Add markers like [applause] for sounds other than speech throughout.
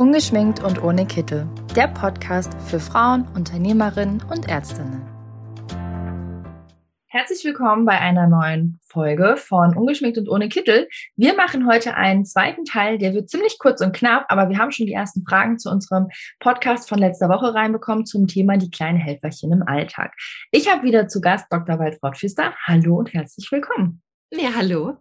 Ungeschminkt und ohne Kittel. Der Podcast für Frauen, Unternehmerinnen und Ärztinnen. Herzlich willkommen bei einer neuen Folge von Ungeschminkt und ohne Kittel. Wir machen heute einen zweiten Teil, der wird ziemlich kurz und knapp, aber wir haben schon die ersten Fragen zu unserem Podcast von letzter Woche reinbekommen zum Thema die kleinen Helferchen im Alltag. Ich habe wieder zu Gast Dr. Waltraud Pfister. Hallo und herzlich willkommen. Ja, hallo.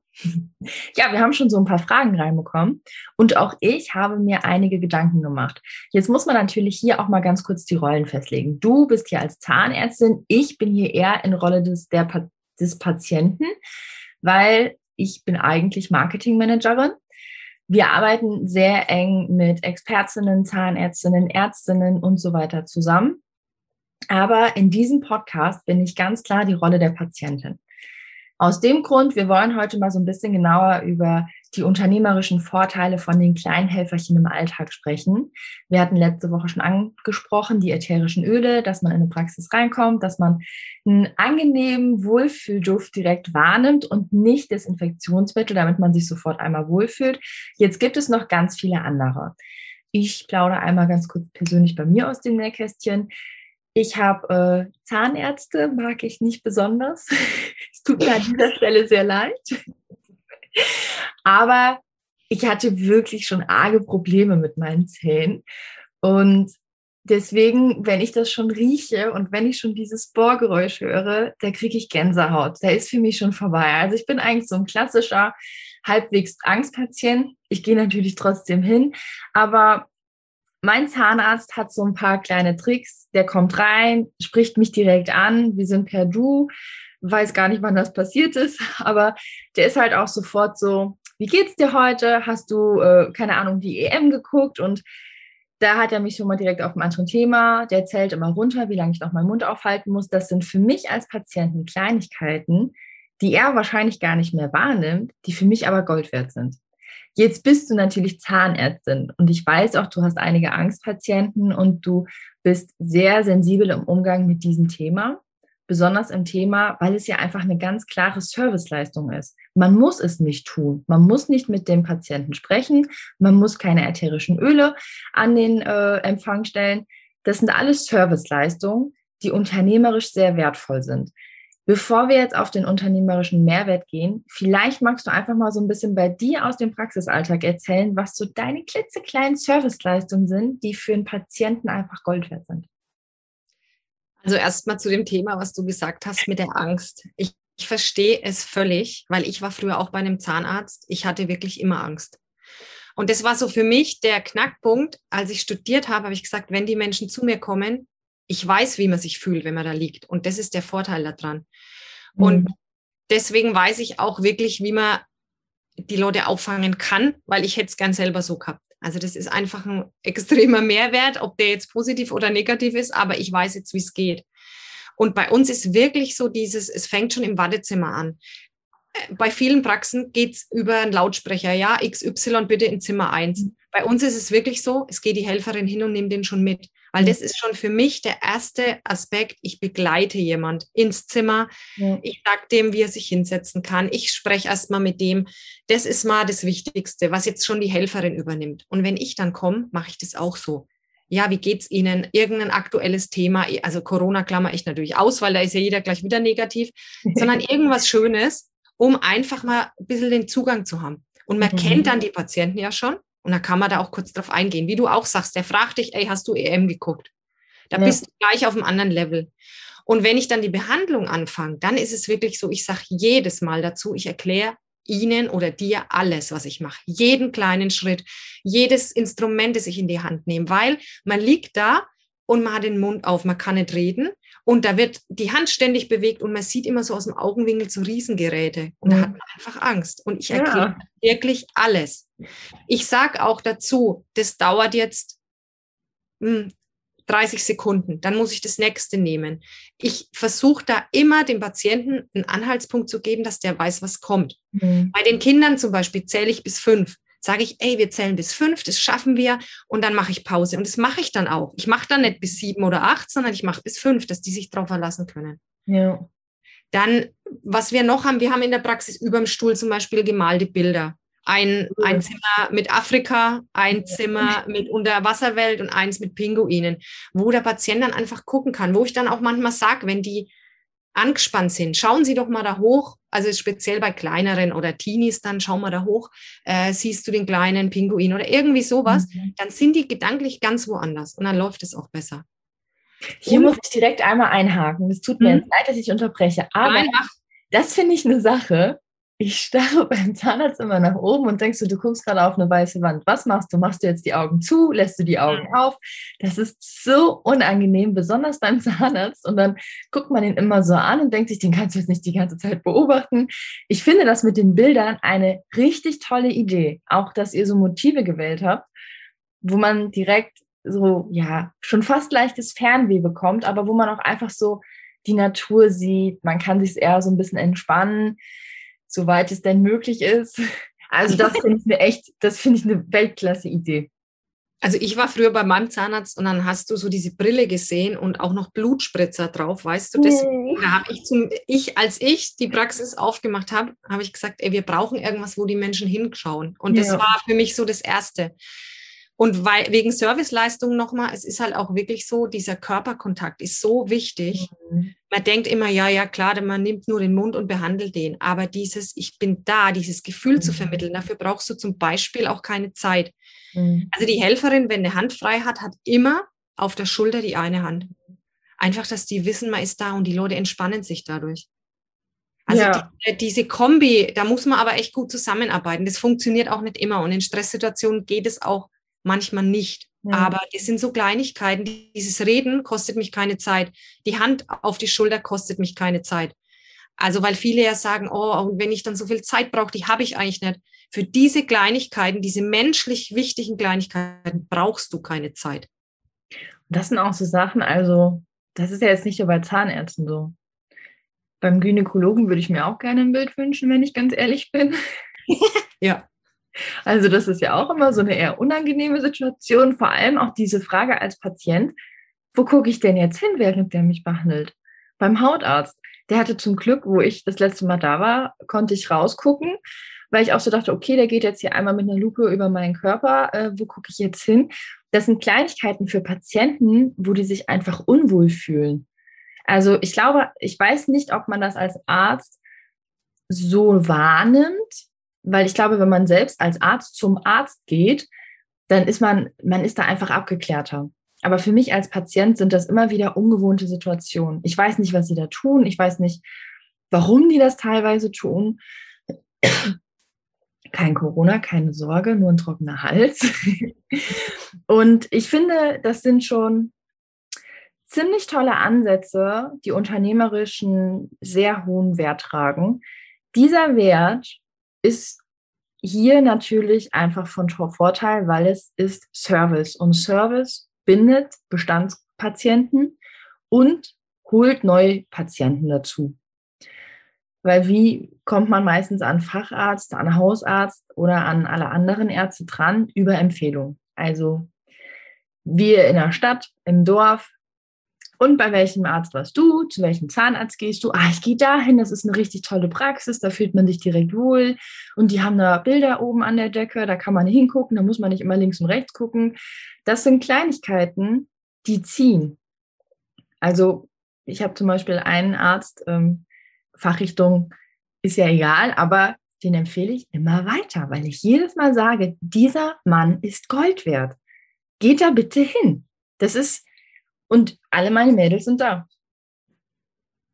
Ja, wir haben schon so ein paar Fragen reinbekommen und auch ich habe mir einige Gedanken gemacht. Jetzt muss man natürlich hier auch mal ganz kurz die Rollen festlegen. Du bist hier als Zahnärztin, ich bin hier eher in Rolle des, der, des Patienten, weil ich bin eigentlich Marketingmanagerin. Wir arbeiten sehr eng mit Expertinnen, Zahnärztinnen, Ärztinnen und so weiter zusammen. Aber in diesem Podcast bin ich ganz klar die Rolle der Patientin. Aus dem Grund, wir wollen heute mal so ein bisschen genauer über die unternehmerischen Vorteile von den kleinen Helferchen im Alltag sprechen. Wir hatten letzte Woche schon angesprochen, die ätherischen Öle, dass man in eine Praxis reinkommt, dass man einen angenehmen Wohlfühlduft direkt wahrnimmt und nicht Desinfektionsmittel, damit man sich sofort einmal wohlfühlt. Jetzt gibt es noch ganz viele andere. Ich plaudere einmal ganz kurz persönlich bei mir aus dem Nähkästchen. Ich habe äh, Zahnärzte, mag ich nicht besonders. [laughs] es tut mir an dieser Stelle sehr leid. Aber ich hatte wirklich schon arge Probleme mit meinen Zähnen. Und deswegen, wenn ich das schon rieche und wenn ich schon dieses Bohrgeräusch höre, da kriege ich Gänsehaut. Da ist für mich schon vorbei. Also ich bin eigentlich so ein klassischer halbwegs Angstpatient. Ich gehe natürlich trotzdem hin, aber mein Zahnarzt hat so ein paar kleine Tricks. Der kommt rein, spricht mich direkt an. Wir sind per Du. Weiß gar nicht, wann das passiert ist, [laughs] aber der ist halt auch sofort so, wie geht's dir heute? Hast du, äh, keine Ahnung, die EM geguckt? Und da hat er mich schon mal direkt auf einem anderen Thema. Der zählt immer runter, wie lange ich noch meinen Mund aufhalten muss. Das sind für mich als Patienten Kleinigkeiten, die er wahrscheinlich gar nicht mehr wahrnimmt, die für mich aber Gold wert sind. Jetzt bist du natürlich Zahnärztin und ich weiß auch, du hast einige Angstpatienten und du bist sehr sensibel im Umgang mit diesem Thema, besonders im Thema, weil es ja einfach eine ganz klare Serviceleistung ist. Man muss es nicht tun. Man muss nicht mit dem Patienten sprechen. Man muss keine ätherischen Öle an den äh, Empfang stellen. Das sind alles Serviceleistungen, die unternehmerisch sehr wertvoll sind. Bevor wir jetzt auf den unternehmerischen Mehrwert gehen, vielleicht magst du einfach mal so ein bisschen bei dir aus dem Praxisalltag erzählen, was so deine klitzekleinen Serviceleistungen sind, die für einen Patienten einfach Gold wert sind. Also erstmal zu dem Thema, was du gesagt hast mit der Angst. Ich, ich verstehe es völlig, weil ich war früher auch bei einem Zahnarzt. Ich hatte wirklich immer Angst. Und das war so für mich der Knackpunkt. Als ich studiert habe, habe ich gesagt, wenn die Menschen zu mir kommen, ich weiß, wie man sich fühlt, wenn man da liegt. Und das ist der Vorteil daran. Mhm. Und deswegen weiß ich auch wirklich, wie man die Leute auffangen kann, weil ich hätte es gern selber so gehabt. Also das ist einfach ein extremer Mehrwert, ob der jetzt positiv oder negativ ist, aber ich weiß jetzt, wie es geht. Und bei uns ist wirklich so dieses, es fängt schon im Wartezimmer an. Äh, bei vielen Praxen geht es über einen Lautsprecher, ja, XY bitte in Zimmer 1. Mhm. Bei uns ist es wirklich so, es geht die Helferin hin und nimmt den schon mit. Weil das ist schon für mich der erste Aspekt. Ich begleite jemand ins Zimmer. Ja. Ich sage dem, wie er sich hinsetzen kann. Ich spreche erst mal mit dem. Das ist mal das Wichtigste, was jetzt schon die Helferin übernimmt. Und wenn ich dann komme, mache ich das auch so. Ja, wie geht's Ihnen? Irgendein aktuelles Thema, also Corona klammer ich natürlich aus, weil da ist ja jeder gleich wieder negativ, [laughs] sondern irgendwas Schönes, um einfach mal ein bisschen den Zugang zu haben. Und man mhm. kennt dann die Patienten ja schon. Und da kann man da auch kurz drauf eingehen. Wie du auch sagst, der fragt dich, ey, hast du EM geguckt? Da ja. bist du gleich auf einem anderen Level. Und wenn ich dann die Behandlung anfange, dann ist es wirklich so, ich sage jedes Mal dazu, ich erkläre Ihnen oder dir alles, was ich mache. Jeden kleinen Schritt, jedes Instrument, das ich in die Hand nehme, weil man liegt da und man hat den Mund auf, man kann nicht reden und da wird die Hand ständig bewegt und man sieht immer so aus dem Augenwinkel so Riesengeräte. Und mhm. da hat man einfach Angst. Und ich erkläre ja. wirklich alles. Ich sage auch dazu, das dauert jetzt hm, 30 Sekunden, dann muss ich das nächste nehmen. Ich versuche da immer dem Patienten einen Anhaltspunkt zu geben, dass der weiß, was kommt. Mhm. Bei den Kindern zum Beispiel zähle ich bis fünf sage ich, ey, wir zählen bis fünf, das schaffen wir und dann mache ich Pause. Und das mache ich dann auch. Ich mache dann nicht bis sieben oder acht, sondern ich mache bis fünf, dass die sich darauf verlassen können. Ja. Dann, was wir noch haben, wir haben in der Praxis über dem Stuhl zum Beispiel gemalte Bilder. Ein, ein Zimmer mit Afrika, ein Zimmer mit Unterwasserwelt und eins mit Pinguinen, wo der Patient dann einfach gucken kann, wo ich dann auch manchmal sage, wenn die angespannt sind, schauen Sie doch mal da hoch, also speziell bei kleineren oder Teenies, dann schau mal da hoch, äh, siehst du den kleinen Pinguin oder irgendwie sowas, mhm. dann sind die gedanklich ganz woanders und dann läuft es auch besser. Hier und, muss ich direkt einmal einhaken. Es tut mir mhm. leid, dass ich unterbreche, aber Nein, das finde ich eine Sache, ich starre [laughs] beim Zahnarzt immer nach oben und denkst du, du guckst gerade auf eine weiße Wand. Was machst du? Machst du jetzt die Augen zu? Lässt du die Augen auf? Das ist so unangenehm, besonders beim [laughs] Zahnarzt. Und dann guckt man ihn immer so an und denkt sich, den kannst du jetzt nicht die ganze Zeit beobachten. Ich finde das mit den Bildern eine richtig tolle Idee. Auch, dass ihr so Motive gewählt habt, wo man direkt so, ja, schon fast leichtes Fernweh bekommt, aber wo man auch einfach so die Natur sieht. Man kann sich eher so ein bisschen entspannen soweit es denn möglich ist. Also das finde ich eine echt, das finde ich eine Weltklasse-Idee. Also ich war früher bei meinem Zahnarzt und dann hast du so diese Brille gesehen und auch noch Blutspritzer drauf, weißt du das? Nee. Da habe ich zum, ich, als ich die Praxis aufgemacht habe, habe ich gesagt, ey, wir brauchen irgendwas, wo die Menschen hinschauen. Und ja. das war für mich so das Erste. Und weil, wegen Serviceleistung nochmal, es ist halt auch wirklich so, dieser Körperkontakt ist so wichtig. Mhm. Man denkt immer, ja, ja, klar, man nimmt nur den Mund und behandelt den. Aber dieses, ich bin da, dieses Gefühl mhm. zu vermitteln, dafür brauchst du zum Beispiel auch keine Zeit. Mhm. Also die Helferin, wenn eine Hand frei hat, hat immer auf der Schulter die eine Hand. Einfach, dass die wissen, man ist da und die Leute entspannen sich dadurch. Also ja. die, diese Kombi, da muss man aber echt gut zusammenarbeiten. Das funktioniert auch nicht immer. Und in Stresssituationen geht es auch manchmal nicht. Ja. Aber das sind so Kleinigkeiten. Dieses Reden kostet mich keine Zeit. Die Hand auf die Schulter kostet mich keine Zeit. Also weil viele ja sagen, oh, und wenn ich dann so viel Zeit brauche, die habe ich eigentlich nicht. Für diese Kleinigkeiten, diese menschlich wichtigen Kleinigkeiten brauchst du keine Zeit. Das sind auch so Sachen, also das ist ja jetzt nicht nur bei Zahnärzten so. Beim Gynäkologen würde ich mir auch gerne ein Bild wünschen, wenn ich ganz ehrlich bin. [laughs] ja. Also das ist ja auch immer so eine eher unangenehme Situation, vor allem auch diese Frage als Patient, wo gucke ich denn jetzt hin, während der mich behandelt? Beim Hautarzt. Der hatte zum Glück, wo ich das letzte Mal da war, konnte ich rausgucken, weil ich auch so dachte, okay, der geht jetzt hier einmal mit einer Lupe über meinen Körper, äh, wo gucke ich jetzt hin? Das sind Kleinigkeiten für Patienten, wo die sich einfach unwohl fühlen. Also ich glaube, ich weiß nicht, ob man das als Arzt so wahrnimmt, weil ich glaube, wenn man selbst als Arzt zum Arzt geht, dann ist man, man ist da einfach abgeklärter. Aber für mich als Patient sind das immer wieder ungewohnte Situationen. Ich weiß nicht, was sie da tun. Ich weiß nicht, warum die das teilweise tun. [clears throat] Kein Corona, keine Sorge, nur ein trockener Hals. [laughs] Und ich finde, das sind schon ziemlich tolle Ansätze, die unternehmerischen sehr hohen Wert tragen. Dieser Wert ist hier natürlich einfach von Vorteil, weil es ist Service und Service bindet Bestandspatienten und holt neue Patienten dazu. Weil wie kommt man meistens an Facharzt, an Hausarzt oder an alle anderen Ärzte dran? Über Empfehlung. Also wir in der Stadt, im Dorf, und bei welchem Arzt warst du? Zu welchem Zahnarzt gehst du? Ah, ich gehe dahin, das ist eine richtig tolle Praxis, da fühlt man sich direkt wohl. Und die haben da Bilder oben an der Decke, da kann man hingucken, da muss man nicht immer links und rechts gucken. Das sind Kleinigkeiten, die ziehen. Also ich habe zum Beispiel einen Arzt, ähm, Fachrichtung ist ja egal, aber den empfehle ich immer weiter, weil ich jedes Mal sage, dieser Mann ist Gold wert. Geht da bitte hin. Das ist und alle meine Mädels sind da.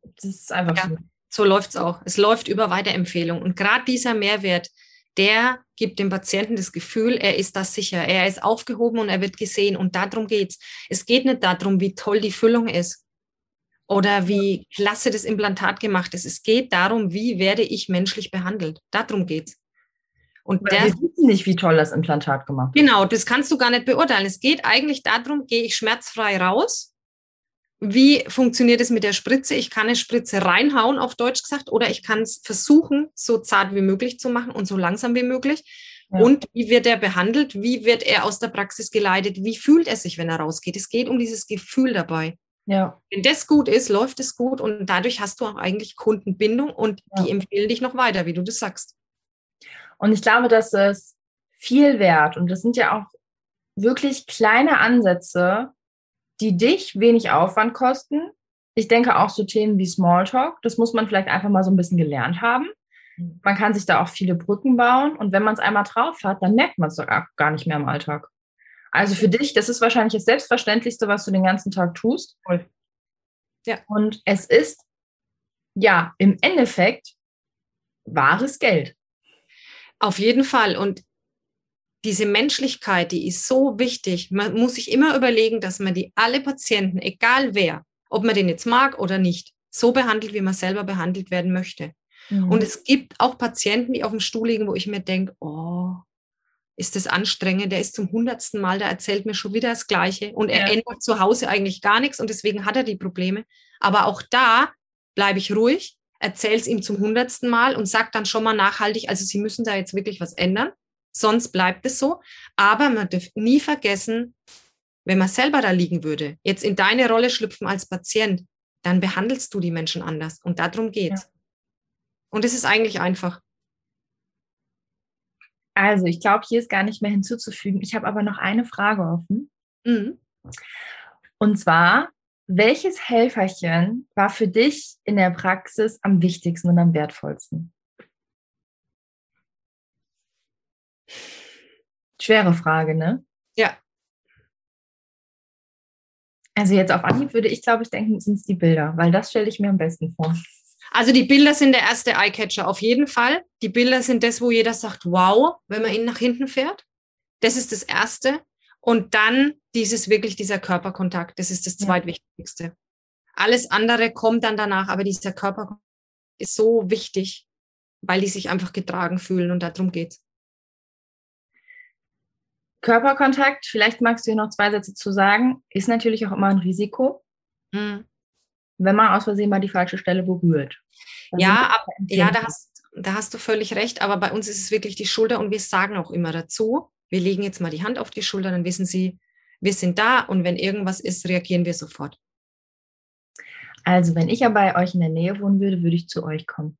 Das ist einfach ja, so. So läuft es auch. Es läuft über Weiterempfehlung. Und gerade dieser Mehrwert, der gibt dem Patienten das Gefühl, er ist da sicher, er ist aufgehoben und er wird gesehen. Und darum geht es. Es geht nicht darum, wie toll die Füllung ist oder wie klasse das Implantat gemacht ist. Es geht darum, wie werde ich menschlich behandelt. Darum geht es. Und wissen nicht, wie toll das Implantat gemacht ist. Genau, das kannst du gar nicht beurteilen. Es geht eigentlich darum, gehe ich schmerzfrei raus? Wie funktioniert es mit der Spritze? Ich kann eine Spritze reinhauen, auf Deutsch gesagt, oder ich kann es versuchen, so zart wie möglich zu machen und so langsam wie möglich. Ja. Und wie wird er behandelt? Wie wird er aus der Praxis geleitet? Wie fühlt er sich, wenn er rausgeht? Es geht um dieses Gefühl dabei. Ja. Wenn das gut ist, läuft es gut und dadurch hast du auch eigentlich Kundenbindung und ja. die empfehlen dich noch weiter, wie du das sagst. Und ich glaube, dass es viel wert und das sind ja auch wirklich kleine Ansätze, die dich wenig Aufwand kosten. Ich denke auch so Themen wie Smalltalk, das muss man vielleicht einfach mal so ein bisschen gelernt haben. Mhm. Man kann sich da auch viele Brücken bauen und wenn man es einmal drauf hat, dann merkt man es doch gar nicht mehr im Alltag. Also für dich, das ist wahrscheinlich das Selbstverständlichste, was du den ganzen Tag tust. Ja. Und es ist ja im Endeffekt wahres Geld. Auf jeden Fall. Und diese Menschlichkeit, die ist so wichtig. Man muss sich immer überlegen, dass man die alle Patienten, egal wer, ob man den jetzt mag oder nicht, so behandelt, wie man selber behandelt werden möchte. Mhm. Und es gibt auch Patienten, die auf dem Stuhl liegen, wo ich mir denke, oh, ist das anstrengend, der ist zum hundertsten Mal, der erzählt mir schon wieder das Gleiche und er ja. ändert zu Hause eigentlich gar nichts und deswegen hat er die Probleme. Aber auch da bleibe ich ruhig, erzähle es ihm zum hundertsten Mal und sage dann schon mal nachhaltig, also Sie müssen da jetzt wirklich was ändern, sonst bleibt es so. Aber man darf nie vergessen, wenn man selber da liegen würde, jetzt in deine Rolle schlüpfen als Patient, dann behandelst du die Menschen anders und darum geht's. Ja. Und es ist eigentlich einfach. Also, ich glaube, hier ist gar nicht mehr hinzuzufügen. Ich habe aber noch eine Frage offen. Mhm. Und zwar, welches Helferchen war für dich in der Praxis am wichtigsten und am wertvollsten? Schwere Frage, ne? Ja. Also jetzt auf Anhieb würde ich, glaube ich, denken, sind es die Bilder, weil das stelle ich mir am besten vor. Also die Bilder sind der erste Eyecatcher auf jeden Fall. Die Bilder sind das, wo jeder sagt, wow, wenn man ihn nach hinten fährt. Das ist das Erste. Und dann dieses wirklich dieser Körperkontakt, das ist das zweitwichtigste. Alles andere kommt dann danach, aber dieser Körperkontakt ist so wichtig, weil die sich einfach getragen fühlen und darum geht's. Körperkontakt, vielleicht magst du hier noch zwei Sätze zu sagen, ist natürlich auch immer ein Risiko. Mhm wenn man aus Versehen mal die falsche Stelle berührt. ja, ab, ja da, hast, da hast du völlig recht, aber bei uns ist es wirklich die Schulter und wir sagen auch immer dazu, wir legen jetzt mal die Hand auf die Schulter, dann wissen Sie, wir sind da und wenn irgendwas ist, reagieren wir sofort. Also, wenn ich ja bei euch in der Nähe wohnen würde, würde ich zu euch kommen.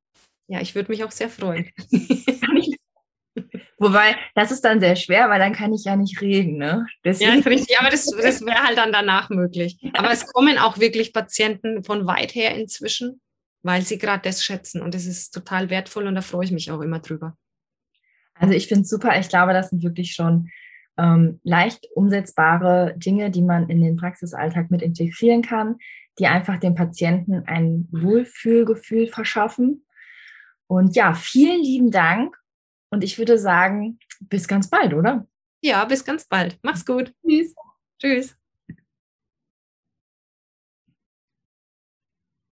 Ja, ich würde mich auch sehr freuen. [laughs] Wobei, das ist dann sehr schwer, weil dann kann ich ja nicht reden. Ne? Deswegen. Ja, ist richtig, aber das, das wäre halt dann danach möglich. Aber es kommen auch wirklich Patienten von weit her inzwischen, weil sie gerade das schätzen. Und das ist total wertvoll und da freue ich mich auch immer drüber. Also ich finde es super. Ich glaube, das sind wirklich schon ähm, leicht umsetzbare Dinge, die man in den Praxisalltag mit integrieren kann, die einfach dem Patienten ein Wohlfühlgefühl verschaffen. Und ja, vielen lieben Dank und ich würde sagen, bis ganz bald, oder? Ja, bis ganz bald. Mach's gut. Tschüss. Tschüss.